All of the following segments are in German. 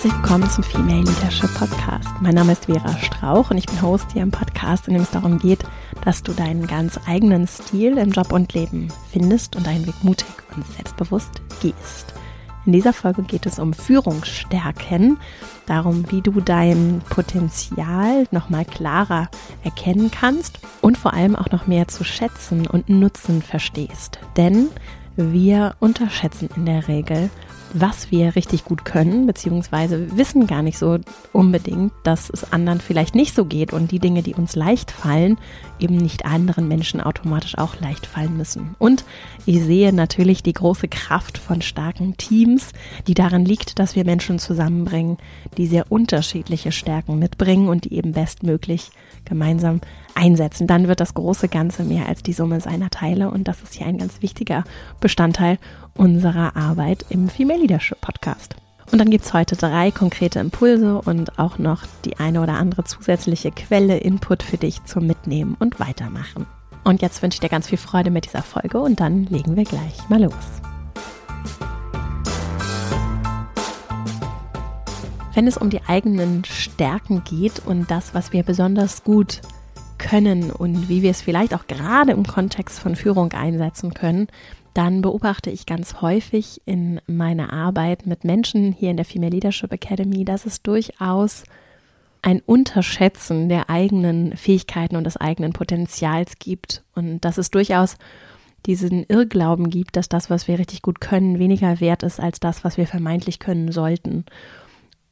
Herzlich willkommen zum Female Leadership Podcast. Mein Name ist Vera Strauch und ich bin Host hier im Podcast, in dem es darum geht, dass du deinen ganz eigenen Stil im Job und Leben findest und deinen Weg mutig und selbstbewusst gehst. In dieser Folge geht es um Führungsstärken, darum, wie du dein Potenzial nochmal klarer erkennen kannst und vor allem auch noch mehr zu schätzen und nutzen verstehst. Denn wir unterschätzen in der Regel, was wir richtig gut können, beziehungsweise wissen gar nicht so unbedingt, dass es anderen vielleicht nicht so geht und die Dinge, die uns leicht fallen, eben nicht anderen Menschen automatisch auch leicht fallen müssen. Und ich sehe natürlich die große Kraft von starken Teams, die darin liegt, dass wir Menschen zusammenbringen, die sehr unterschiedliche Stärken mitbringen und die eben bestmöglich gemeinsam einsetzen. Dann wird das große Ganze mehr als die Summe seiner Teile und das ist hier ein ganz wichtiger Bestandteil unserer Arbeit im Female Leadership Podcast. Und dann gibt es heute drei konkrete Impulse und auch noch die eine oder andere zusätzliche Quelle, Input für dich zum Mitnehmen und Weitermachen. Und jetzt wünsche ich dir ganz viel Freude mit dieser Folge und dann legen wir gleich mal los. Wenn es um die eigenen Stärken geht und das, was wir besonders gut können und wie wir es vielleicht auch gerade im Kontext von Führung einsetzen können, dann beobachte ich ganz häufig in meiner Arbeit mit Menschen hier in der Female Leadership Academy, dass es durchaus ein Unterschätzen der eigenen Fähigkeiten und des eigenen Potenzials gibt und dass es durchaus diesen Irrglauben gibt, dass das, was wir richtig gut können, weniger wert ist als das, was wir vermeintlich können sollten.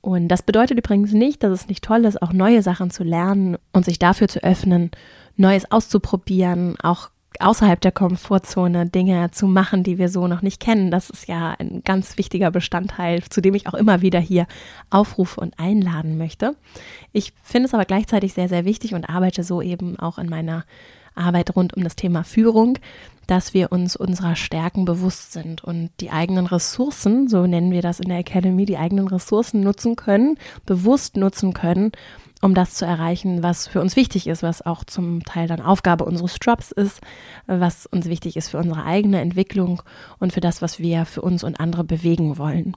Und das bedeutet übrigens nicht, dass es nicht toll ist, auch neue Sachen zu lernen und sich dafür zu öffnen, Neues auszuprobieren, auch außerhalb der Komfortzone Dinge zu machen, die wir so noch nicht kennen. Das ist ja ein ganz wichtiger Bestandteil, zu dem ich auch immer wieder hier aufrufe und einladen möchte. Ich finde es aber gleichzeitig sehr, sehr wichtig und arbeite so eben auch in meiner Arbeit rund um das Thema Führung, dass wir uns unserer Stärken bewusst sind und die eigenen Ressourcen, so nennen wir das in der Academy, die eigenen Ressourcen nutzen können, bewusst nutzen können, um das zu erreichen, was für uns wichtig ist, was auch zum Teil dann Aufgabe unseres Jobs ist, was uns wichtig ist für unsere eigene Entwicklung und für das, was wir für uns und andere bewegen wollen.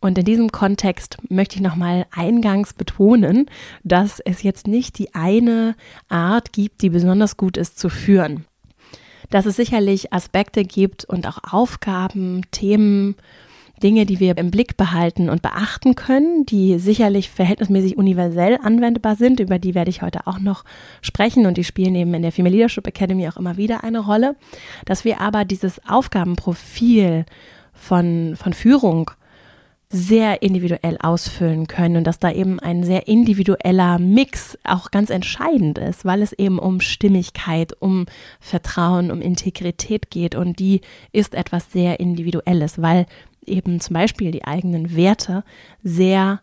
Und in diesem Kontext möchte ich nochmal eingangs betonen, dass es jetzt nicht die eine Art gibt, die besonders gut ist zu führen. Dass es sicherlich Aspekte gibt und auch Aufgaben, Themen, Dinge, die wir im Blick behalten und beachten können, die sicherlich verhältnismäßig universell anwendbar sind. Über die werde ich heute auch noch sprechen und die spielen eben in der Female Leadership Academy auch immer wieder eine Rolle. Dass wir aber dieses Aufgabenprofil von, von Führung sehr individuell ausfüllen können und dass da eben ein sehr individueller Mix auch ganz entscheidend ist, weil es eben um Stimmigkeit, um Vertrauen, um Integrität geht und die ist etwas sehr Individuelles, weil eben zum Beispiel die eigenen Werte sehr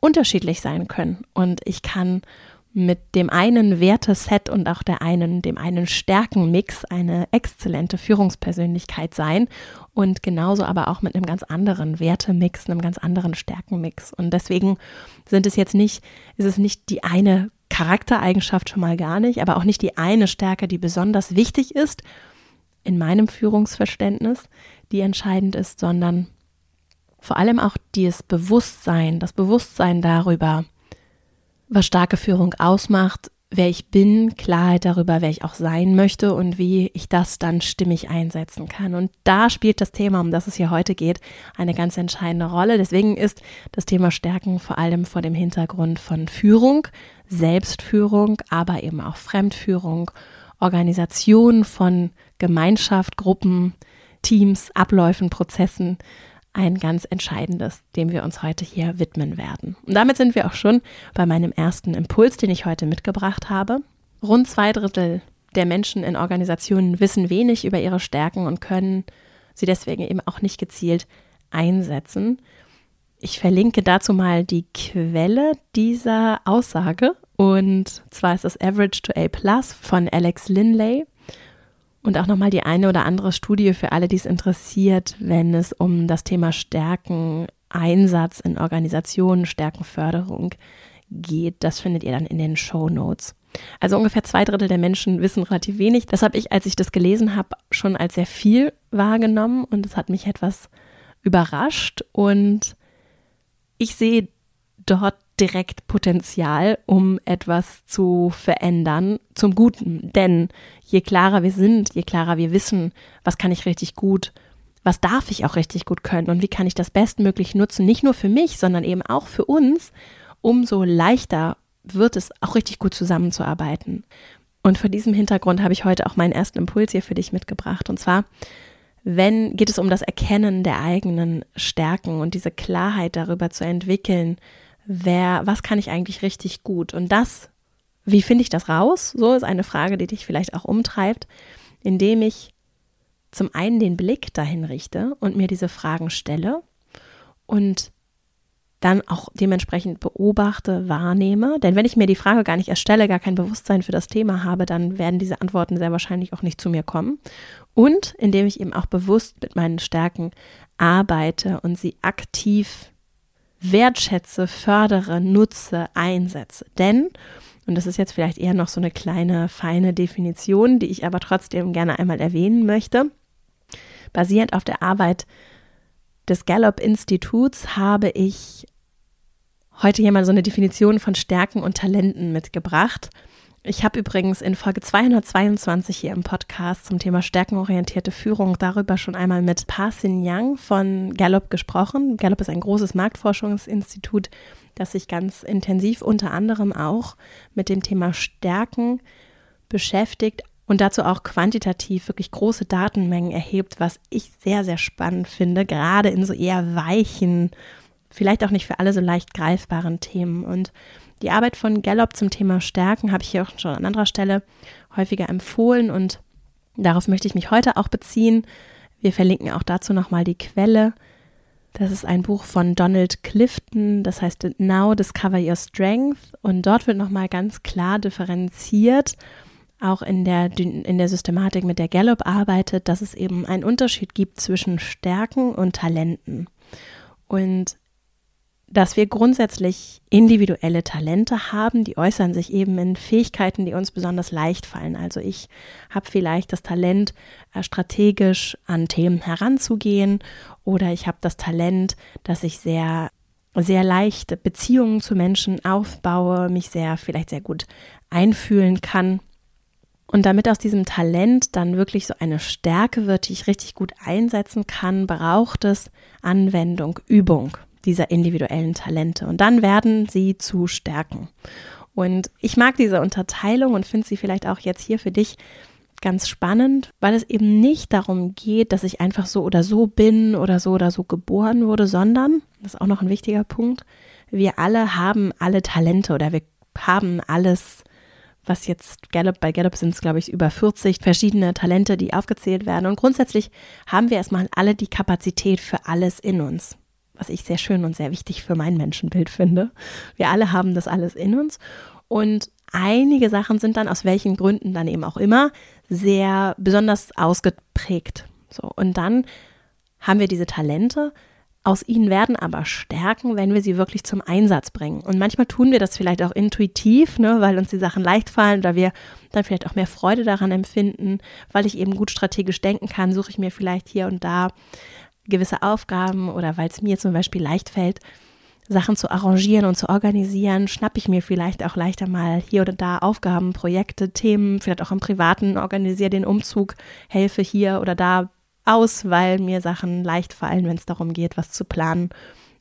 unterschiedlich sein können. Und ich kann mit dem einen Werteset und auch der einen, dem einen Stärkenmix eine exzellente Führungspersönlichkeit sein und genauso aber auch mit einem ganz anderen Wertemix, einem ganz anderen Stärkenmix. Und deswegen sind es jetzt nicht, ist es nicht die eine Charaktereigenschaft schon mal gar nicht, aber auch nicht die eine Stärke, die besonders wichtig ist in meinem Führungsverständnis, die entscheidend ist, sondern vor allem auch dieses Bewusstsein, das Bewusstsein darüber, was starke Führung ausmacht, wer ich bin, Klarheit darüber, wer ich auch sein möchte und wie ich das dann stimmig einsetzen kann. Und da spielt das Thema, um das es hier heute geht, eine ganz entscheidende Rolle. Deswegen ist das Thema Stärken vor allem vor dem Hintergrund von Führung, Selbstführung, aber eben auch Fremdführung, Organisation von Gemeinschaft, Gruppen, Teams, Abläufen, Prozessen ein ganz entscheidendes, dem wir uns heute hier widmen werden. Und damit sind wir auch schon bei meinem ersten Impuls, den ich heute mitgebracht habe. Rund zwei Drittel der Menschen in Organisationen wissen wenig über ihre Stärken und können sie deswegen eben auch nicht gezielt einsetzen. ich verlinke dazu mal die Quelle dieser Aussage. Und zwar ist das Average to A Plus von Alex Linley. Und auch nochmal die eine oder andere Studie für alle, die es interessiert, wenn es um das Thema Stärken, Einsatz in Organisationen, Stärkenförderung geht. Das findet ihr dann in den Show Notes. Also ungefähr zwei Drittel der Menschen wissen relativ wenig. Das habe ich, als ich das gelesen habe, schon als sehr viel wahrgenommen und es hat mich etwas überrascht und ich sehe dort direkt Potenzial, um etwas zu verändern zum Guten. Denn je klarer wir sind, je klarer wir wissen, was kann ich richtig gut, was darf ich auch richtig gut können und wie kann ich das bestmöglich nutzen, nicht nur für mich, sondern eben auch für uns, umso leichter wird es auch richtig gut zusammenzuarbeiten. Und vor diesem Hintergrund habe ich heute auch meinen ersten Impuls hier für dich mitgebracht. Und zwar, wenn geht es um das Erkennen der eigenen Stärken und diese Klarheit darüber zu entwickeln, wer, was kann ich eigentlich richtig gut? Und das, wie finde ich das raus? So ist eine Frage, die dich vielleicht auch umtreibt, indem ich zum einen den Blick dahin richte und mir diese Fragen stelle und dann auch dementsprechend beobachte, wahrnehme. Denn wenn ich mir die Frage gar nicht erstelle, gar kein Bewusstsein für das Thema habe, dann werden diese Antworten sehr wahrscheinlich auch nicht zu mir kommen. Und indem ich eben auch bewusst mit meinen Stärken arbeite und sie aktiv wertschätze, fördere, nutze, einsetze. Denn, und das ist jetzt vielleicht eher noch so eine kleine, feine Definition, die ich aber trotzdem gerne einmal erwähnen möchte, basierend auf der Arbeit des Gallup-Instituts habe ich heute hier mal so eine Definition von Stärken und Talenten mitgebracht. Ich habe übrigens in Folge 222 hier im Podcast zum Thema stärkenorientierte Führung darüber schon einmal mit Parsin Yang von Gallup gesprochen. Gallup ist ein großes Marktforschungsinstitut, das sich ganz intensiv unter anderem auch mit dem Thema Stärken beschäftigt und dazu auch quantitativ wirklich große Datenmengen erhebt, was ich sehr, sehr spannend finde, gerade in so eher weichen, vielleicht auch nicht für alle so leicht greifbaren Themen. Und die Arbeit von Gallup zum Thema Stärken habe ich hier auch schon an anderer Stelle häufiger empfohlen und darauf möchte ich mich heute auch beziehen. Wir verlinken auch dazu nochmal die Quelle. Das ist ein Buch von Donald Clifton, das heißt Now Discover Your Strength und dort wird nochmal ganz klar differenziert, auch in der, in der Systematik, mit der Gallup arbeitet, dass es eben einen Unterschied gibt zwischen Stärken und Talenten. Und dass wir grundsätzlich individuelle Talente haben, die äußern sich eben in Fähigkeiten, die uns besonders leicht fallen. Also ich habe vielleicht das Talent, äh, strategisch an Themen heranzugehen oder ich habe das Talent, dass ich sehr sehr leicht Beziehungen zu Menschen aufbaue, mich sehr vielleicht sehr gut einfühlen kann. Und damit aus diesem Talent dann wirklich so eine Stärke wird, die ich richtig gut einsetzen kann, braucht es Anwendung, Übung dieser individuellen Talente. Und dann werden sie zu Stärken. Und ich mag diese Unterteilung und finde sie vielleicht auch jetzt hier für dich ganz spannend, weil es eben nicht darum geht, dass ich einfach so oder so bin oder so oder so geboren wurde, sondern, das ist auch noch ein wichtiger Punkt, wir alle haben alle Talente oder wir haben alles, was jetzt Gallup, bei Gallup sind es, glaube ich, über 40 verschiedene Talente, die aufgezählt werden. Und grundsätzlich haben wir erstmal alle die Kapazität für alles in uns was ich sehr schön und sehr wichtig für mein Menschenbild finde. Wir alle haben das alles in uns und einige Sachen sind dann aus welchen Gründen dann eben auch immer sehr besonders ausgeprägt. So und dann haben wir diese Talente. Aus ihnen werden aber Stärken, wenn wir sie wirklich zum Einsatz bringen. Und manchmal tun wir das vielleicht auch intuitiv, ne, weil uns die Sachen leicht fallen oder wir dann vielleicht auch mehr Freude daran empfinden, weil ich eben gut strategisch denken kann, suche ich mir vielleicht hier und da gewisse Aufgaben oder weil es mir zum Beispiel leicht fällt, Sachen zu arrangieren und zu organisieren, schnappe ich mir vielleicht auch leichter mal hier oder da Aufgaben, Projekte, Themen, vielleicht auch im Privaten, organisiere den Umzug, helfe hier oder da aus, weil mir Sachen leicht fallen, wenn es darum geht, was zu planen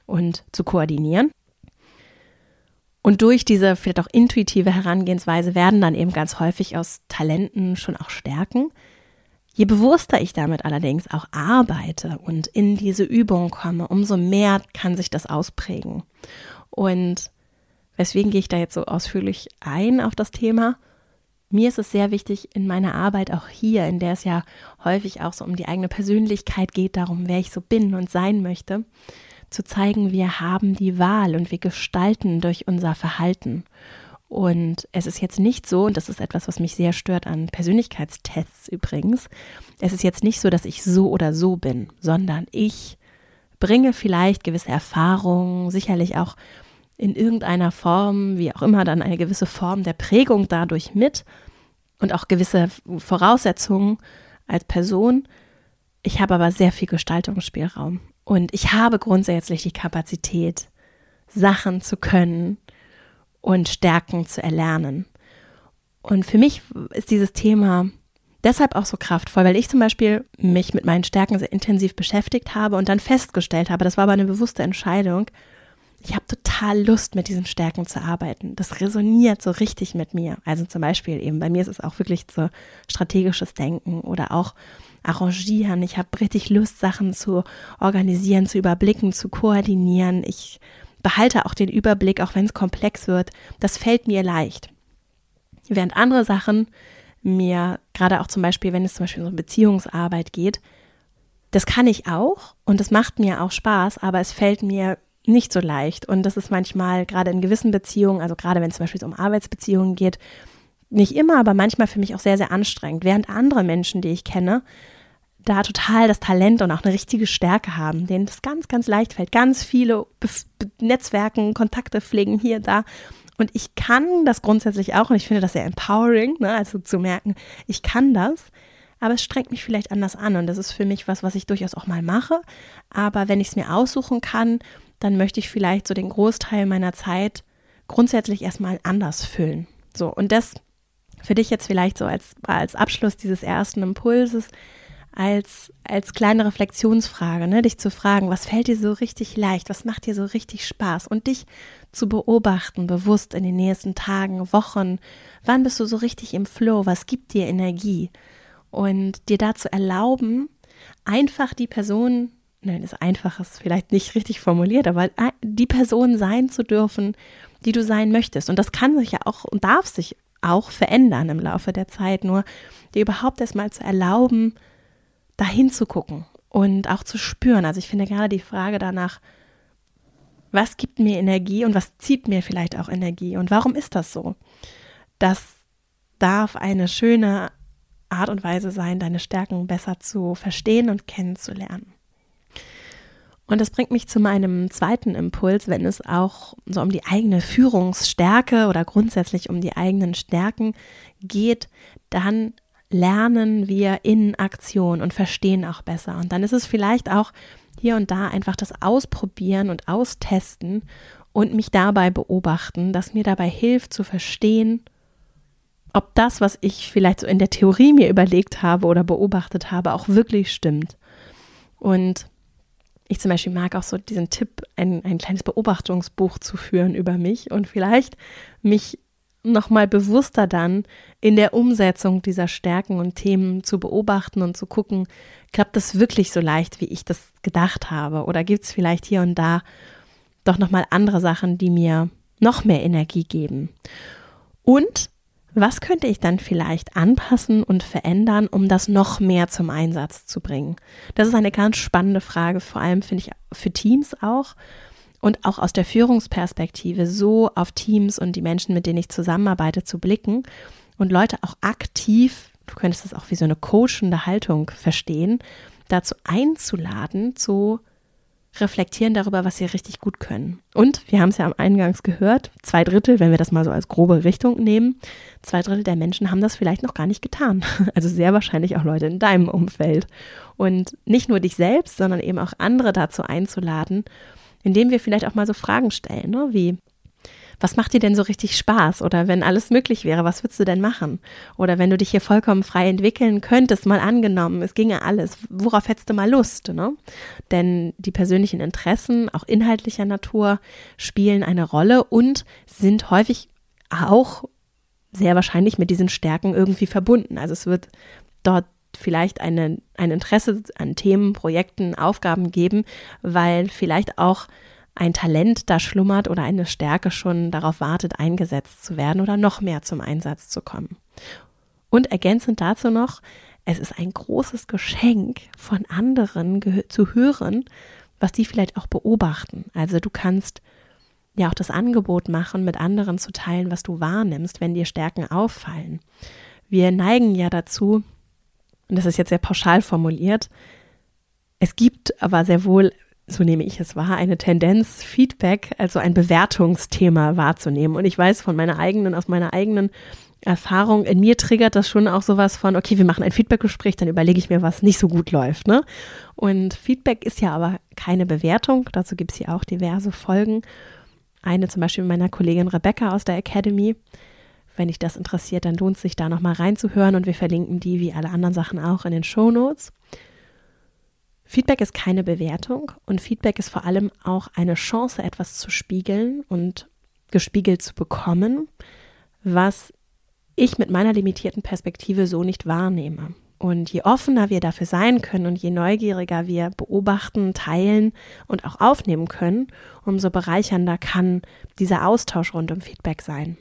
und zu koordinieren. Und durch diese vielleicht auch intuitive Herangehensweise werden dann eben ganz häufig aus Talenten schon auch Stärken. Je bewusster ich damit allerdings auch arbeite und in diese Übung komme, umso mehr kann sich das ausprägen. Und weswegen gehe ich da jetzt so ausführlich ein auf das Thema? Mir ist es sehr wichtig in meiner Arbeit auch hier, in der es ja häufig auch so um die eigene Persönlichkeit geht, darum, wer ich so bin und sein möchte, zu zeigen, wir haben die Wahl und wir gestalten durch unser Verhalten. Und es ist jetzt nicht so, und das ist etwas, was mich sehr stört an Persönlichkeitstests übrigens, es ist jetzt nicht so, dass ich so oder so bin, sondern ich bringe vielleicht gewisse Erfahrungen, sicherlich auch in irgendeiner Form, wie auch immer, dann eine gewisse Form der Prägung dadurch mit und auch gewisse Voraussetzungen als Person. Ich habe aber sehr viel Gestaltungsspielraum und ich habe grundsätzlich die Kapazität, Sachen zu können und Stärken zu erlernen. Und für mich ist dieses Thema deshalb auch so kraftvoll, weil ich zum Beispiel mich mit meinen Stärken sehr intensiv beschäftigt habe und dann festgestellt habe, das war aber eine bewusste Entscheidung, ich habe total Lust, mit diesen Stärken zu arbeiten. Das resoniert so richtig mit mir. Also zum Beispiel eben, bei mir ist es auch wirklich so strategisches Denken oder auch arrangieren. Ich habe richtig Lust, Sachen zu organisieren, zu überblicken, zu koordinieren. Ich behalte auch den Überblick, auch wenn es komplex wird. Das fällt mir leicht. Während andere Sachen mir, gerade auch zum Beispiel, wenn es zum Beispiel um Beziehungsarbeit geht, das kann ich auch und das macht mir auch Spaß, aber es fällt mir nicht so leicht. Und das ist manchmal gerade in gewissen Beziehungen, also gerade wenn es zum Beispiel um Arbeitsbeziehungen geht, nicht immer, aber manchmal für mich auch sehr, sehr anstrengend. Während andere Menschen, die ich kenne, da total das Talent und auch eine richtige Stärke haben, denen das ganz, ganz leicht fällt. Ganz viele Be Netzwerken, Kontakte pflegen hier, da. Und ich kann das grundsätzlich auch und ich finde das sehr empowering, ne? also zu merken, ich kann das, aber es strengt mich vielleicht anders an und das ist für mich was, was ich durchaus auch mal mache. Aber wenn ich es mir aussuchen kann, dann möchte ich vielleicht so den Großteil meiner Zeit grundsätzlich erstmal anders füllen. So, und das für dich jetzt vielleicht so als, als Abschluss dieses ersten Impulses, als, als kleine Reflexionsfrage, ne, dich zu fragen, was fällt dir so richtig leicht, was macht dir so richtig Spaß? Und dich zu beobachten, bewusst in den nächsten Tagen, Wochen, wann bist du so richtig im Flow, was gibt dir Energie? Und dir dazu erlauben, einfach die Person, nein, das einfach ist vielleicht nicht richtig formuliert, aber die Person sein zu dürfen, die du sein möchtest. Und das kann sich ja auch und darf sich auch verändern im Laufe der Zeit, nur dir überhaupt erstmal zu erlauben, dahin zu gucken und auch zu spüren. Also ich finde gerade die Frage danach, was gibt mir Energie und was zieht mir vielleicht auch Energie und warum ist das so? Das darf eine schöne Art und Weise sein, deine Stärken besser zu verstehen und kennenzulernen. Und das bringt mich zu meinem zweiten Impuls, wenn es auch so um die eigene Führungsstärke oder grundsätzlich um die eigenen Stärken geht, dann lernen wir in Aktion und verstehen auch besser. Und dann ist es vielleicht auch hier und da einfach das Ausprobieren und Austesten und mich dabei beobachten, das mir dabei hilft zu verstehen, ob das, was ich vielleicht so in der Theorie mir überlegt habe oder beobachtet habe, auch wirklich stimmt. Und ich zum Beispiel mag auch so diesen Tipp, ein, ein kleines Beobachtungsbuch zu führen über mich und vielleicht mich nochmal bewusster dann in der Umsetzung dieser Stärken und Themen zu beobachten und zu gucken, klappt das wirklich so leicht, wie ich das gedacht habe? Oder gibt es vielleicht hier und da doch nochmal andere Sachen, die mir noch mehr Energie geben? Und was könnte ich dann vielleicht anpassen und verändern, um das noch mehr zum Einsatz zu bringen? Das ist eine ganz spannende Frage, vor allem finde ich für Teams auch und auch aus der Führungsperspektive so auf Teams und die Menschen, mit denen ich zusammenarbeite, zu blicken und Leute auch aktiv, du könntest das auch wie so eine coachende Haltung verstehen, dazu einzuladen, zu reflektieren darüber, was sie richtig gut können. Und wir haben es ja am Eingangs gehört, zwei Drittel, wenn wir das mal so als grobe Richtung nehmen, zwei Drittel der Menschen haben das vielleicht noch gar nicht getan. Also sehr wahrscheinlich auch Leute in deinem Umfeld. Und nicht nur dich selbst, sondern eben auch andere dazu einzuladen, indem wir vielleicht auch mal so Fragen stellen, ne? wie, was macht dir denn so richtig Spaß? Oder wenn alles möglich wäre, was würdest du denn machen? Oder wenn du dich hier vollkommen frei entwickeln könntest, mal angenommen, es ginge alles, worauf hättest du mal Lust? Ne? Denn die persönlichen Interessen, auch inhaltlicher Natur, spielen eine Rolle und sind häufig auch sehr wahrscheinlich mit diesen Stärken irgendwie verbunden. Also es wird dort vielleicht eine, ein Interesse an Themen, Projekten, Aufgaben geben, weil vielleicht auch ein Talent da schlummert oder eine Stärke schon darauf wartet, eingesetzt zu werden oder noch mehr zum Einsatz zu kommen. Und ergänzend dazu noch, es ist ein großes Geschenk von anderen zu hören, was die vielleicht auch beobachten. Also du kannst ja auch das Angebot machen, mit anderen zu teilen, was du wahrnimmst, wenn dir Stärken auffallen. Wir neigen ja dazu, und das ist jetzt sehr pauschal formuliert, es gibt aber sehr wohl, so nehme ich es wahr, eine Tendenz, Feedback, also ein Bewertungsthema wahrzunehmen. Und ich weiß von meiner eigenen, aus meiner eigenen Erfahrung, in mir triggert das schon auch sowas von, okay, wir machen ein Feedbackgespräch, dann überlege ich mir, was nicht so gut läuft. Ne? Und Feedback ist ja aber keine Bewertung, dazu gibt es hier auch diverse Folgen. Eine zum Beispiel meiner Kollegin Rebecca aus der Academy. Wenn dich das interessiert, dann lohnt es sich da nochmal reinzuhören und wir verlinken die wie alle anderen Sachen auch in den Show Notes. Feedback ist keine Bewertung und Feedback ist vor allem auch eine Chance, etwas zu spiegeln und gespiegelt zu bekommen, was ich mit meiner limitierten Perspektive so nicht wahrnehme. Und je offener wir dafür sein können und je neugieriger wir beobachten, teilen und auch aufnehmen können, umso bereichernder kann dieser Austausch rund um Feedback sein.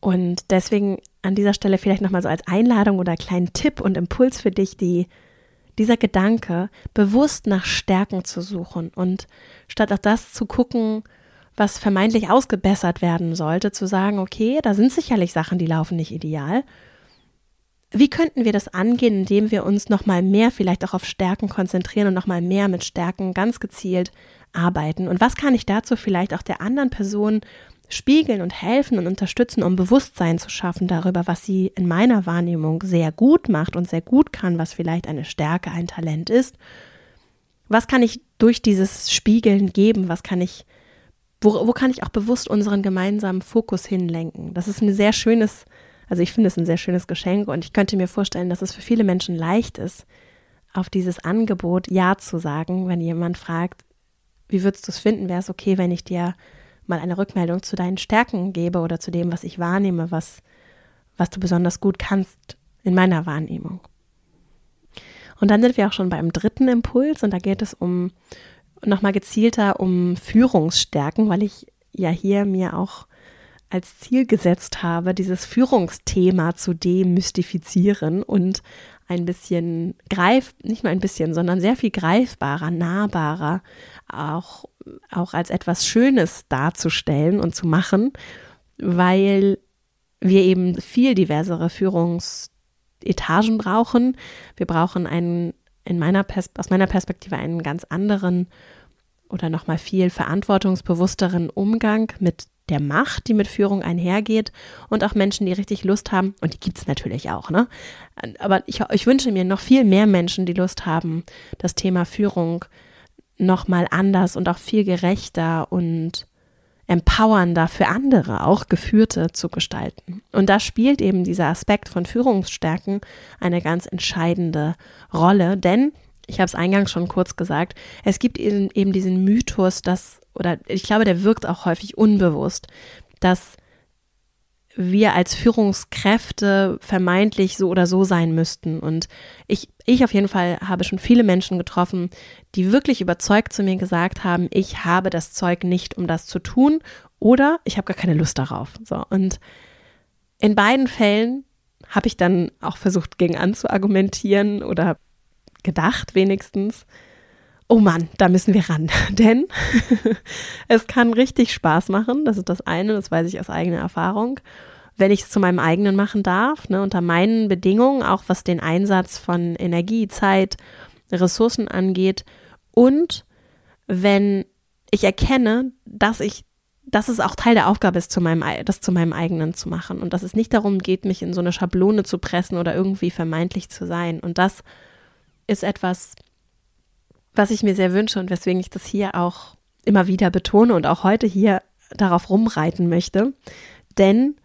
Und deswegen an dieser Stelle vielleicht nochmal so als Einladung oder kleinen Tipp und Impuls für dich, die, dieser Gedanke, bewusst nach Stärken zu suchen und statt auf das zu gucken, was vermeintlich ausgebessert werden sollte, zu sagen, okay, da sind sicherlich Sachen, die laufen nicht ideal. Wie könnten wir das angehen, indem wir uns nochmal mehr vielleicht auch auf Stärken konzentrieren und nochmal mehr mit Stärken ganz gezielt arbeiten? Und was kann ich dazu vielleicht auch der anderen Person spiegeln und helfen und unterstützen, um Bewusstsein zu schaffen darüber, was sie in meiner Wahrnehmung sehr gut macht und sehr gut kann, was vielleicht eine Stärke, ein Talent ist? Was kann ich durch dieses Spiegeln geben? Was kann ich wo, wo kann ich auch bewusst unseren gemeinsamen Fokus hinlenken? Das ist ein sehr schönes, also ich finde es ein sehr schönes Geschenk und ich könnte mir vorstellen, dass es für viele Menschen leicht ist, auf dieses Angebot Ja zu sagen, wenn jemand fragt, wie würdest du es finden? Wäre es okay, wenn ich dir mal eine Rückmeldung zu deinen Stärken gebe oder zu dem, was ich wahrnehme, was, was du besonders gut kannst in meiner Wahrnehmung? Und dann sind wir auch schon beim dritten Impuls und da geht es um nochmal gezielter um Führungsstärken, weil ich ja hier mir auch als Ziel gesetzt habe, dieses Führungsthema zu demystifizieren und ein bisschen greif, nicht nur ein bisschen, sondern sehr viel greifbarer, nahbarer, auch, auch als etwas Schönes darzustellen und zu machen, weil wir eben viel diversere Führungsetagen brauchen. Wir brauchen einen in meiner aus meiner Perspektive einen ganz anderen oder nochmal viel verantwortungsbewussteren Umgang mit der Macht, die mit Führung einhergeht und auch Menschen, die richtig Lust haben, und die gibt es natürlich auch, ne? Aber ich, ich wünsche mir noch viel mehr Menschen, die Lust haben, das Thema Führung nochmal anders und auch viel gerechter und empowernder für andere, auch Geführte zu gestalten. Und da spielt eben dieser Aspekt von Führungsstärken eine ganz entscheidende Rolle, denn ich habe es eingangs schon kurz gesagt, es gibt eben, eben diesen Mythos, dass, oder ich glaube, der wirkt auch häufig unbewusst, dass wir als Führungskräfte vermeintlich so oder so sein müssten. Und ich, ich auf jeden Fall habe schon viele Menschen getroffen, die wirklich überzeugt zu mir gesagt haben, ich habe das Zeug nicht, um das zu tun oder ich habe gar keine Lust darauf. So. Und in beiden Fällen habe ich dann auch versucht, gegen anzuargumentieren oder gedacht wenigstens, oh Mann, da müssen wir ran. Denn es kann richtig Spaß machen. Das ist das eine, das weiß ich aus eigener Erfahrung. Wenn ich es zu meinem eigenen machen darf, ne, unter meinen Bedingungen, auch was den Einsatz von Energie, Zeit, Ressourcen angeht. Und wenn ich erkenne, dass ich, dass es auch Teil der Aufgabe ist, zu meinem, das zu meinem eigenen zu machen. Und dass es nicht darum geht, mich in so eine Schablone zu pressen oder irgendwie vermeintlich zu sein. Und das ist etwas, was ich mir sehr wünsche und weswegen ich das hier auch immer wieder betone und auch heute hier darauf rumreiten möchte. Denn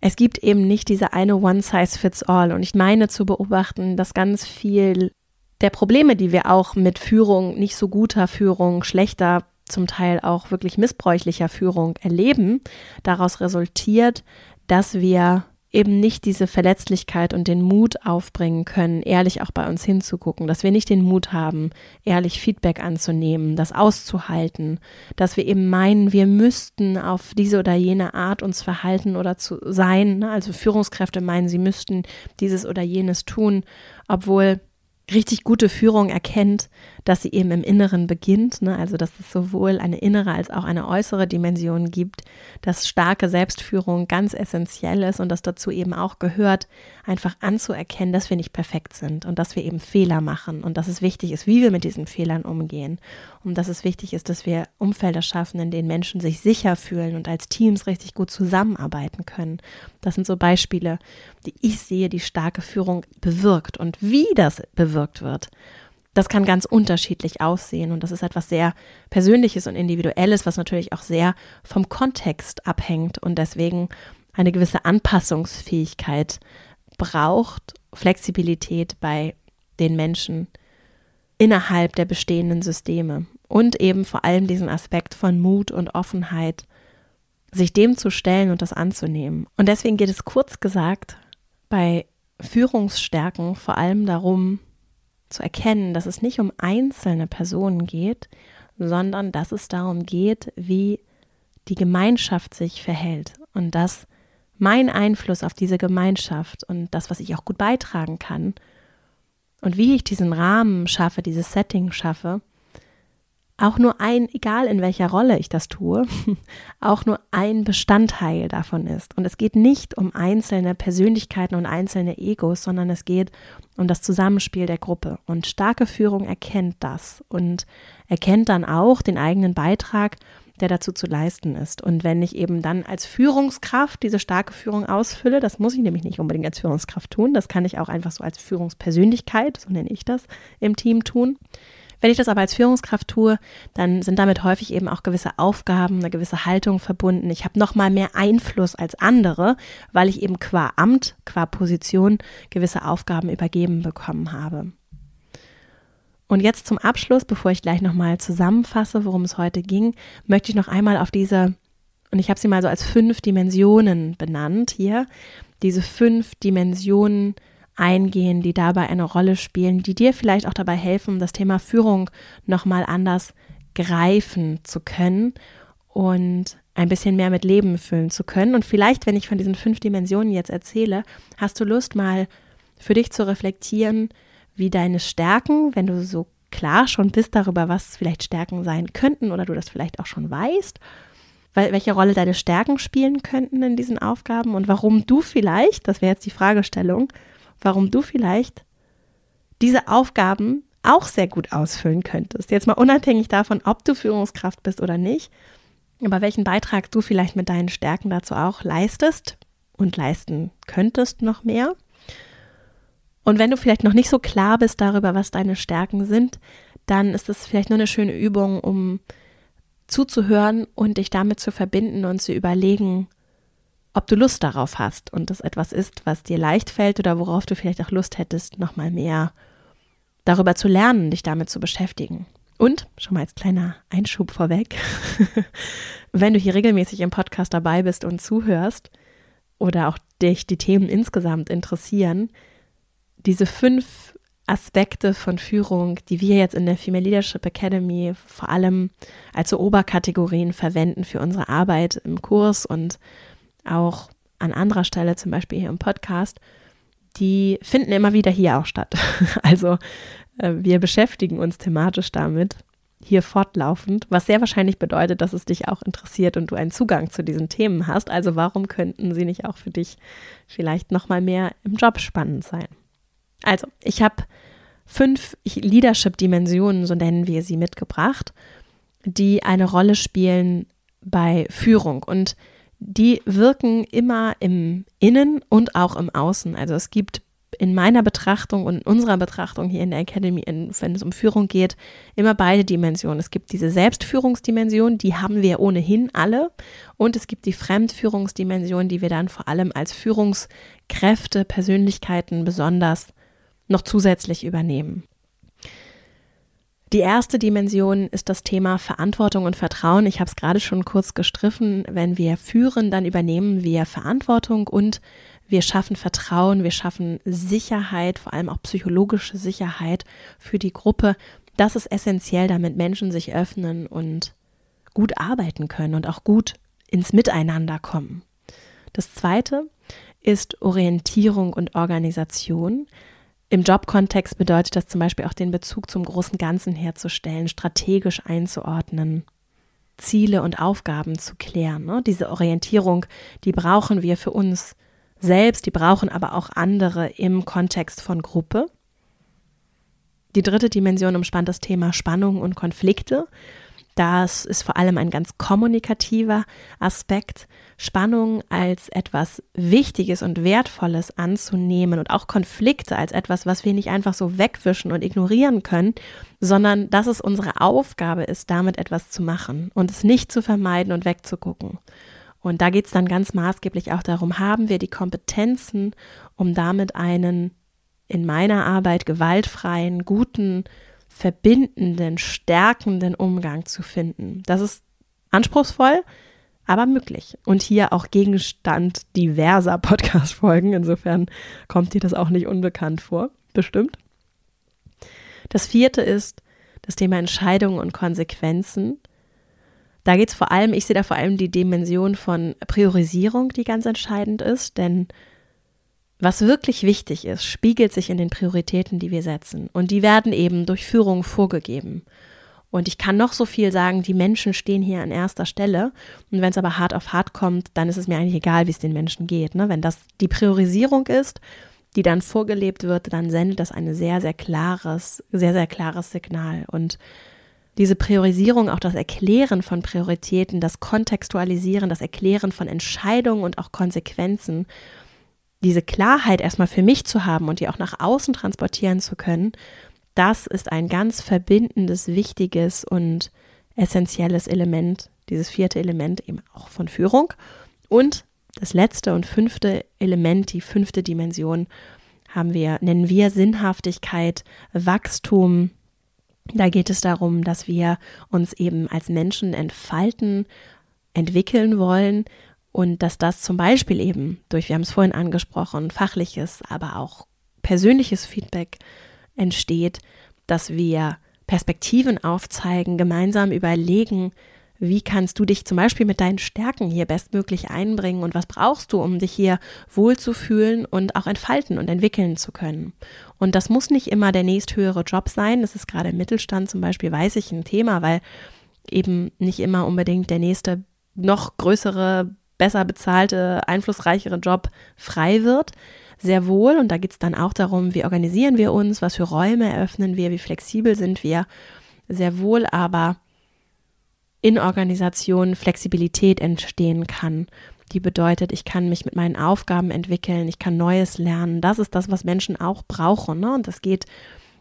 es gibt eben nicht diese eine One-Size-Fits-All. Und ich meine zu beobachten, dass ganz viel der Probleme, die wir auch mit Führung, nicht so guter Führung, schlechter, zum Teil auch wirklich missbräuchlicher Führung erleben, daraus resultiert, dass wir eben nicht diese Verletzlichkeit und den Mut aufbringen können, ehrlich auch bei uns hinzugucken, dass wir nicht den Mut haben, ehrlich Feedback anzunehmen, das auszuhalten, dass wir eben meinen, wir müssten auf diese oder jene Art uns verhalten oder zu sein. Ne? Also Führungskräfte meinen, sie müssten dieses oder jenes tun, obwohl richtig gute Führung erkennt, dass sie eben im Inneren beginnt, ne? also dass es sowohl eine innere als auch eine äußere Dimension gibt, dass starke Selbstführung ganz essentiell ist und dass dazu eben auch gehört, einfach anzuerkennen, dass wir nicht perfekt sind und dass wir eben Fehler machen und dass es wichtig ist, wie wir mit diesen Fehlern umgehen und dass es wichtig ist, dass wir Umfelder schaffen, in denen Menschen sich sicher fühlen und als Teams richtig gut zusammenarbeiten können. Das sind so Beispiele, die ich sehe, die starke Führung bewirkt und wie das bewirkt wird das kann ganz unterschiedlich aussehen und das ist etwas sehr Persönliches und Individuelles, was natürlich auch sehr vom Kontext abhängt und deswegen eine gewisse Anpassungsfähigkeit braucht, Flexibilität bei den Menschen innerhalb der bestehenden Systeme und eben vor allem diesen Aspekt von Mut und Offenheit, sich dem zu stellen und das anzunehmen. Und deswegen geht es kurz gesagt bei Führungsstärken vor allem darum, zu erkennen, dass es nicht um einzelne Personen geht, sondern dass es darum geht, wie die Gemeinschaft sich verhält und dass mein Einfluss auf diese Gemeinschaft und das, was ich auch gut beitragen kann und wie ich diesen Rahmen schaffe, dieses Setting schaffe, auch nur ein, egal in welcher Rolle ich das tue, auch nur ein Bestandteil davon ist. Und es geht nicht um einzelne Persönlichkeiten und einzelne Egos, sondern es geht um das Zusammenspiel der Gruppe. Und starke Führung erkennt das und erkennt dann auch den eigenen Beitrag, der dazu zu leisten ist. Und wenn ich eben dann als Führungskraft diese starke Führung ausfülle, das muss ich nämlich nicht unbedingt als Führungskraft tun, das kann ich auch einfach so als Führungspersönlichkeit, so nenne ich das, im Team tun wenn ich das aber als Führungskraft tue, dann sind damit häufig eben auch gewisse Aufgaben, eine gewisse Haltung verbunden. Ich habe noch mal mehr Einfluss als andere, weil ich eben qua Amt, qua Position gewisse Aufgaben übergeben bekommen habe. Und jetzt zum Abschluss, bevor ich gleich nochmal zusammenfasse, worum es heute ging, möchte ich noch einmal auf diese, und ich habe sie mal so als fünf Dimensionen benannt hier, diese fünf Dimensionen eingehen, die dabei eine Rolle spielen, die dir vielleicht auch dabei helfen, das Thema Führung nochmal anders greifen zu können und ein bisschen mehr mit Leben füllen zu können. Und vielleicht, wenn ich von diesen fünf Dimensionen jetzt erzähle, hast du Lust mal für dich zu reflektieren, wie deine Stärken, wenn du so klar schon bist darüber, was vielleicht Stärken sein könnten oder du das vielleicht auch schon weißt, welche Rolle deine Stärken spielen könnten in diesen Aufgaben und warum du vielleicht, das wäre jetzt die Fragestellung, warum du vielleicht diese Aufgaben auch sehr gut ausfüllen könntest. Jetzt mal unabhängig davon, ob du Führungskraft bist oder nicht, aber welchen Beitrag du vielleicht mit deinen Stärken dazu auch leistest und leisten könntest noch mehr. Und wenn du vielleicht noch nicht so klar bist darüber, was deine Stärken sind, dann ist es vielleicht nur eine schöne Übung, um zuzuhören und dich damit zu verbinden und zu überlegen, ob du Lust darauf hast und das etwas ist, was dir leicht fällt oder worauf du vielleicht auch Lust hättest, nochmal mehr darüber zu lernen, dich damit zu beschäftigen. Und schon mal als kleiner Einschub vorweg, wenn du hier regelmäßig im Podcast dabei bist und zuhörst oder auch dich die Themen insgesamt interessieren, diese fünf Aspekte von Führung, die wir jetzt in der Female Leadership Academy vor allem als so Oberkategorien verwenden für unsere Arbeit im Kurs und auch an anderer Stelle, zum Beispiel hier im Podcast, die finden immer wieder hier auch statt. Also äh, wir beschäftigen uns thematisch damit hier fortlaufend, was sehr wahrscheinlich bedeutet, dass es dich auch interessiert und du einen Zugang zu diesen Themen hast. Also warum könnten sie nicht auch für dich vielleicht noch mal mehr im Job spannend sein? Also, ich habe fünf Leadership-Dimensionen, so nennen wir sie, mitgebracht, die eine Rolle spielen bei Führung. Und die wirken immer im Innen und auch im Außen. Also es gibt in meiner Betrachtung und in unserer Betrachtung hier in der Academy, in, wenn es um Führung geht, immer beide Dimensionen. Es gibt diese Selbstführungsdimension, die haben wir ohnehin alle. Und es gibt die Fremdführungsdimension, die wir dann vor allem als Führungskräfte, Persönlichkeiten besonders noch zusätzlich übernehmen. Die erste Dimension ist das Thema Verantwortung und Vertrauen. Ich habe es gerade schon kurz gestriffen. Wenn wir führen, dann übernehmen wir Verantwortung und wir schaffen Vertrauen, wir schaffen Sicherheit, vor allem auch psychologische Sicherheit für die Gruppe. Das ist essentiell, damit Menschen sich öffnen und gut arbeiten können und auch gut ins Miteinander kommen. Das zweite ist Orientierung und Organisation. Im Jobkontext bedeutet das zum Beispiel auch den Bezug zum großen Ganzen herzustellen, strategisch einzuordnen, Ziele und Aufgaben zu klären. Ne? Diese Orientierung, die brauchen wir für uns selbst, die brauchen aber auch andere im Kontext von Gruppe. Die dritte Dimension umspannt das Thema Spannung und Konflikte. Das ist vor allem ein ganz kommunikativer Aspekt. Spannung als etwas Wichtiges und Wertvolles anzunehmen und auch Konflikte als etwas, was wir nicht einfach so wegwischen und ignorieren können, sondern dass es unsere Aufgabe ist, damit etwas zu machen und es nicht zu vermeiden und wegzugucken. Und da geht es dann ganz maßgeblich auch darum, haben wir die Kompetenzen, um damit einen in meiner Arbeit gewaltfreien, guten, verbindenden, stärkenden Umgang zu finden. Das ist anspruchsvoll, aber möglich. Und hier auch Gegenstand diverser Podcast-Folgen. Insofern kommt dir das auch nicht unbekannt vor, bestimmt. Das vierte ist das Thema Entscheidungen und Konsequenzen. Da geht es vor allem, ich sehe da vor allem die Dimension von Priorisierung, die ganz entscheidend ist, denn was wirklich wichtig ist, spiegelt sich in den Prioritäten, die wir setzen. Und die werden eben durch Führung vorgegeben. Und ich kann noch so viel sagen, die Menschen stehen hier an erster Stelle. Und wenn es aber hart auf hart kommt, dann ist es mir eigentlich egal, wie es den Menschen geht. Ne? Wenn das die Priorisierung ist, die dann vorgelebt wird, dann sendet das ein sehr, sehr klares, sehr, sehr klares Signal. Und diese Priorisierung, auch das Erklären von Prioritäten, das Kontextualisieren, das Erklären von Entscheidungen und auch Konsequenzen, diese Klarheit erstmal für mich zu haben und die auch nach außen transportieren zu können, das ist ein ganz verbindendes, wichtiges und essentielles Element, dieses vierte Element eben auch von Führung. Und das letzte und fünfte Element, die fünfte Dimension, haben wir, nennen wir Sinnhaftigkeit, Wachstum. Da geht es darum, dass wir uns eben als Menschen entfalten, entwickeln wollen und dass das zum Beispiel eben durch, wir haben es vorhin angesprochen, fachliches, aber auch persönliches Feedback entsteht, dass wir Perspektiven aufzeigen, gemeinsam überlegen, wie kannst du dich zum Beispiel mit deinen Stärken hier bestmöglich einbringen und was brauchst du, um dich hier wohlzufühlen und auch entfalten und entwickeln zu können. Und das muss nicht immer der nächsthöhere Job sein. Das ist gerade im Mittelstand zum Beispiel, weiß ich, ein Thema, weil eben nicht immer unbedingt der nächste noch größere besser bezahlte, einflussreichere Job frei wird. Sehr wohl. Und da geht es dann auch darum, wie organisieren wir uns, was für Räume eröffnen wir, wie flexibel sind wir. Sehr wohl aber in Organisationen Flexibilität entstehen kann. Die bedeutet, ich kann mich mit meinen Aufgaben entwickeln, ich kann Neues lernen. Das ist das, was Menschen auch brauchen. Ne? Und das geht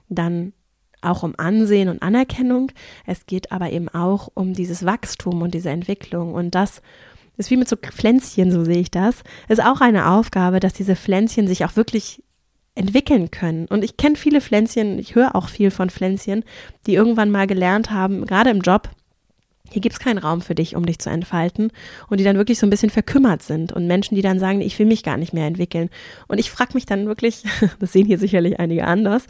dann auch um Ansehen und Anerkennung. Es geht aber eben auch um dieses Wachstum und diese Entwicklung. Und das ist wie mit so Pflänzchen, so sehe ich das. Ist auch eine Aufgabe, dass diese Pflänzchen sich auch wirklich entwickeln können. Und ich kenne viele Pflänzchen, ich höre auch viel von Pflänzchen, die irgendwann mal gelernt haben, gerade im Job, hier gibt es keinen Raum für dich, um dich zu entfalten und die dann wirklich so ein bisschen verkümmert sind und Menschen, die dann sagen, ich will mich gar nicht mehr entwickeln. Und ich frage mich dann wirklich, das sehen hier sicherlich einige anders,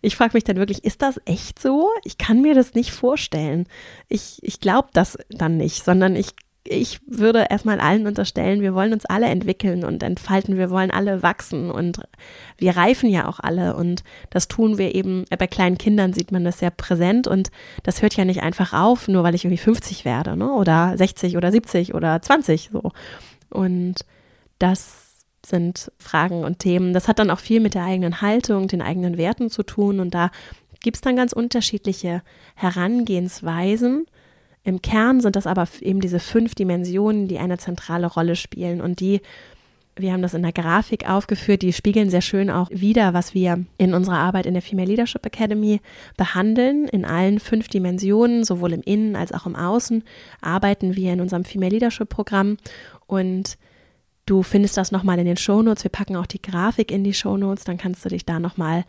ich frage mich dann wirklich, ist das echt so? Ich kann mir das nicht vorstellen. Ich, ich glaube das dann nicht, sondern ich ich würde erstmal allen unterstellen, wir wollen uns alle entwickeln und entfalten, wir wollen alle wachsen und wir reifen ja auch alle und das tun wir eben, bei kleinen Kindern sieht man das sehr präsent und das hört ja nicht einfach auf, nur weil ich irgendwie 50 werde ne? oder 60 oder 70 oder 20 so. Und das sind Fragen und Themen. Das hat dann auch viel mit der eigenen Haltung, den eigenen Werten zu tun und da gibt es dann ganz unterschiedliche Herangehensweisen im Kern sind das aber eben diese fünf Dimensionen, die eine zentrale Rolle spielen und die wir haben das in der Grafik aufgeführt, die spiegeln sehr schön auch wieder, was wir in unserer Arbeit in der Female Leadership Academy behandeln. In allen fünf Dimensionen, sowohl im Innen als auch im Außen, arbeiten wir in unserem Female Leadership Programm und du findest das nochmal in den Shownotes. Wir packen auch die Grafik in die Shownotes, dann kannst du dich da nochmal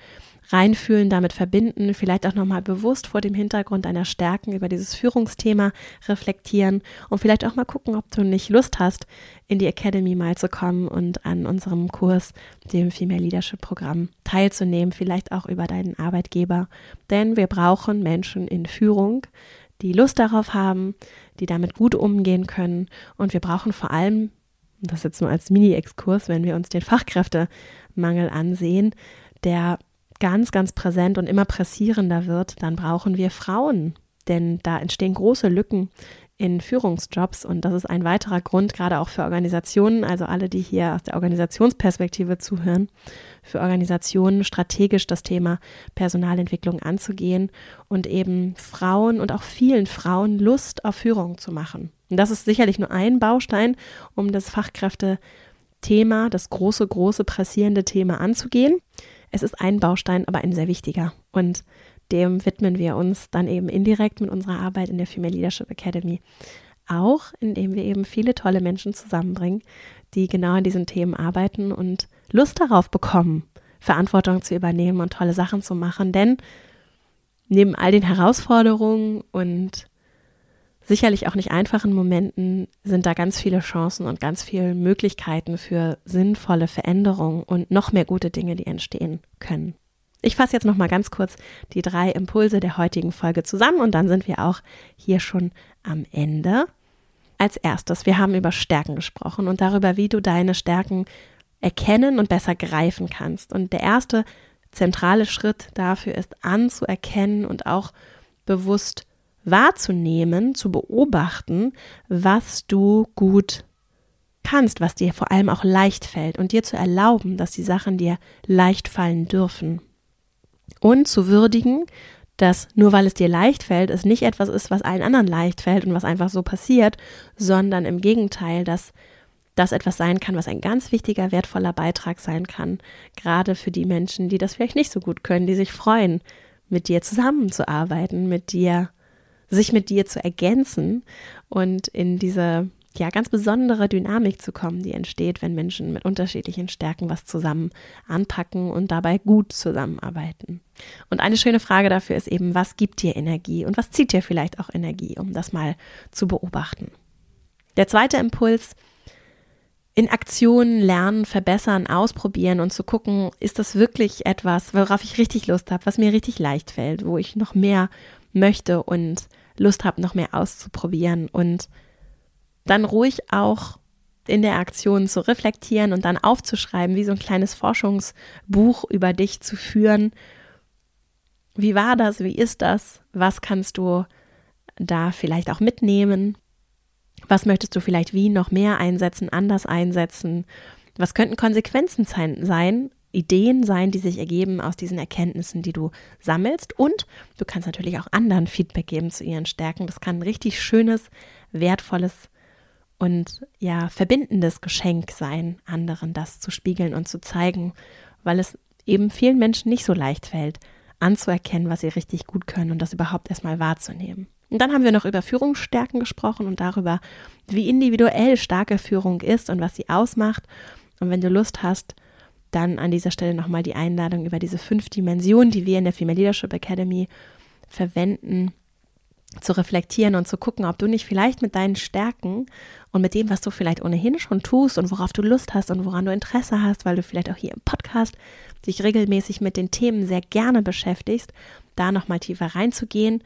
reinfühlen, damit verbinden, vielleicht auch nochmal bewusst vor dem Hintergrund deiner Stärken über dieses Führungsthema reflektieren und vielleicht auch mal gucken, ob du nicht Lust hast, in die Academy mal zu kommen und an unserem Kurs, dem Female Leadership Programm, teilzunehmen, vielleicht auch über deinen Arbeitgeber. Denn wir brauchen Menschen in Führung, die Lust darauf haben, die damit gut umgehen können. Und wir brauchen vor allem, das jetzt nur als Mini-Exkurs, wenn wir uns den Fachkräftemangel ansehen, der ganz, ganz präsent und immer pressierender wird, dann brauchen wir Frauen. Denn da entstehen große Lücken in Führungsjobs und das ist ein weiterer Grund, gerade auch für Organisationen, also alle, die hier aus der Organisationsperspektive zuhören, für Organisationen strategisch das Thema Personalentwicklung anzugehen und eben Frauen und auch vielen Frauen Lust auf Führung zu machen. Und das ist sicherlich nur ein Baustein, um das Fachkräfte-Thema, das große, große pressierende Thema anzugehen. Es ist ein Baustein, aber ein sehr wichtiger. Und dem widmen wir uns dann eben indirekt mit unserer Arbeit in der Female Leadership Academy. Auch indem wir eben viele tolle Menschen zusammenbringen, die genau an diesen Themen arbeiten und Lust darauf bekommen, Verantwortung zu übernehmen und tolle Sachen zu machen. Denn neben all den Herausforderungen und sicherlich auch nicht einfachen Momenten sind da ganz viele Chancen und ganz viele Möglichkeiten für sinnvolle Veränderungen und noch mehr gute Dinge, die entstehen können. Ich fasse jetzt noch mal ganz kurz die drei Impulse der heutigen Folge zusammen und dann sind wir auch hier schon am Ende. Als erstes, wir haben über Stärken gesprochen und darüber, wie du deine Stärken erkennen und besser greifen kannst. Und der erste zentrale Schritt dafür ist anzuerkennen und auch bewusst wahrzunehmen, zu beobachten, was du gut kannst, was dir vor allem auch leicht fällt und dir zu erlauben, dass die Sachen dir leicht fallen dürfen. Und zu würdigen, dass nur weil es dir leicht fällt, es nicht etwas ist, was allen anderen leicht fällt und was einfach so passiert, sondern im Gegenteil, dass das etwas sein kann, was ein ganz wichtiger, wertvoller Beitrag sein kann, gerade für die Menschen, die das vielleicht nicht so gut können, die sich freuen, mit dir zusammenzuarbeiten, mit dir, sich mit dir zu ergänzen und in diese ja, ganz besondere Dynamik zu kommen, die entsteht, wenn Menschen mit unterschiedlichen Stärken was zusammen anpacken und dabei gut zusammenarbeiten. Und eine schöne Frage dafür ist eben, was gibt dir Energie und was zieht dir vielleicht auch Energie, um das mal zu beobachten. Der zweite Impuls, in Aktionen lernen, verbessern, ausprobieren und zu gucken, ist das wirklich etwas, worauf ich richtig Lust habe, was mir richtig leicht fällt, wo ich noch mehr möchte und Lust habe, noch mehr auszuprobieren und dann ruhig auch in der Aktion zu reflektieren und dann aufzuschreiben, wie so ein kleines Forschungsbuch über dich zu führen. Wie war das? Wie ist das? Was kannst du da vielleicht auch mitnehmen? Was möchtest du vielleicht wie noch mehr einsetzen, anders einsetzen? Was könnten Konsequenzen sein, Ideen sein, die sich ergeben aus diesen Erkenntnissen, die du sammelst? Und du kannst natürlich auch anderen Feedback geben zu ihren Stärken. Das kann ein richtig schönes, wertvolles und ja, verbindendes Geschenk sein, anderen das zu spiegeln und zu zeigen, weil es eben vielen Menschen nicht so leicht fällt, anzuerkennen, was sie richtig gut können und das überhaupt erstmal wahrzunehmen. Und dann haben wir noch über Führungsstärken gesprochen und darüber, wie individuell starke Führung ist und was sie ausmacht. Und wenn du Lust hast, dann an dieser Stelle nochmal die Einladung über diese fünf Dimensionen, die wir in der Female Leadership Academy verwenden, zu reflektieren und zu gucken, ob du nicht vielleicht mit deinen Stärken und mit dem, was du vielleicht ohnehin schon tust und worauf du Lust hast und woran du Interesse hast, weil du vielleicht auch hier im Podcast dich regelmäßig mit den Themen sehr gerne beschäftigst, da nochmal tiefer reinzugehen,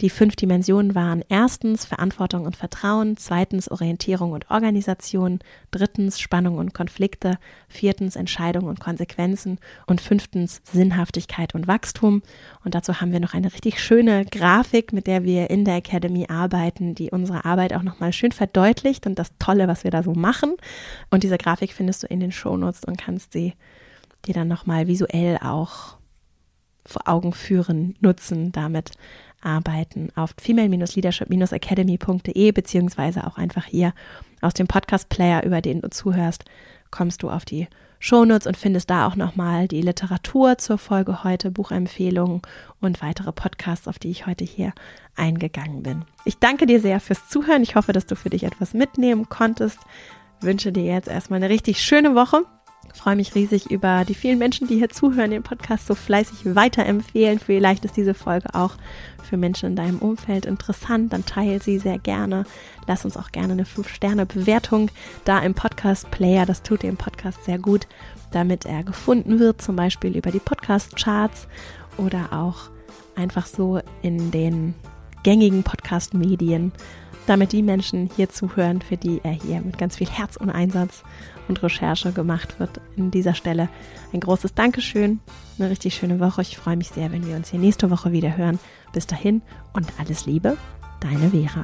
die fünf Dimensionen waren erstens Verantwortung und Vertrauen, zweitens Orientierung und Organisation, drittens Spannung und Konflikte, viertens Entscheidung und Konsequenzen und fünftens Sinnhaftigkeit und Wachstum. Und dazu haben wir noch eine richtig schöne Grafik, mit der wir in der Academy arbeiten, die unsere Arbeit auch nochmal schön verdeutlicht und das Tolle, was wir da so machen. Und diese Grafik findest du in den Shownotes und kannst sie dir dann nochmal visuell auch vor Augen führen, nutzen, damit arbeiten auf female-leadership-academy.de beziehungsweise auch einfach hier aus dem Podcast-Player, über den du zuhörst, kommst du auf die Shownotes und findest da auch nochmal die Literatur zur Folge heute, Buchempfehlungen und weitere Podcasts, auf die ich heute hier eingegangen bin. Ich danke dir sehr fürs Zuhören. Ich hoffe, dass du für dich etwas mitnehmen konntest. wünsche dir jetzt erstmal eine richtig schöne Woche freue mich riesig über die vielen Menschen, die hier zuhören, den Podcast so fleißig weiterempfehlen. Vielleicht ist diese Folge auch für Menschen in deinem Umfeld interessant. Dann teile sie sehr gerne. Lass uns auch gerne eine 5-Sterne-Bewertung da im Podcast-Player. Das tut dem Podcast sehr gut, damit er gefunden wird, zum Beispiel über die Podcast-Charts oder auch einfach so in den gängigen Podcast-Medien damit die Menschen hier zuhören, für die er hier mit ganz viel Herz und Einsatz und Recherche gemacht wird. In dieser Stelle ein großes Dankeschön, eine richtig schöne Woche. Ich freue mich sehr, wenn wir uns hier nächste Woche wieder hören. Bis dahin und alles Liebe, deine Vera.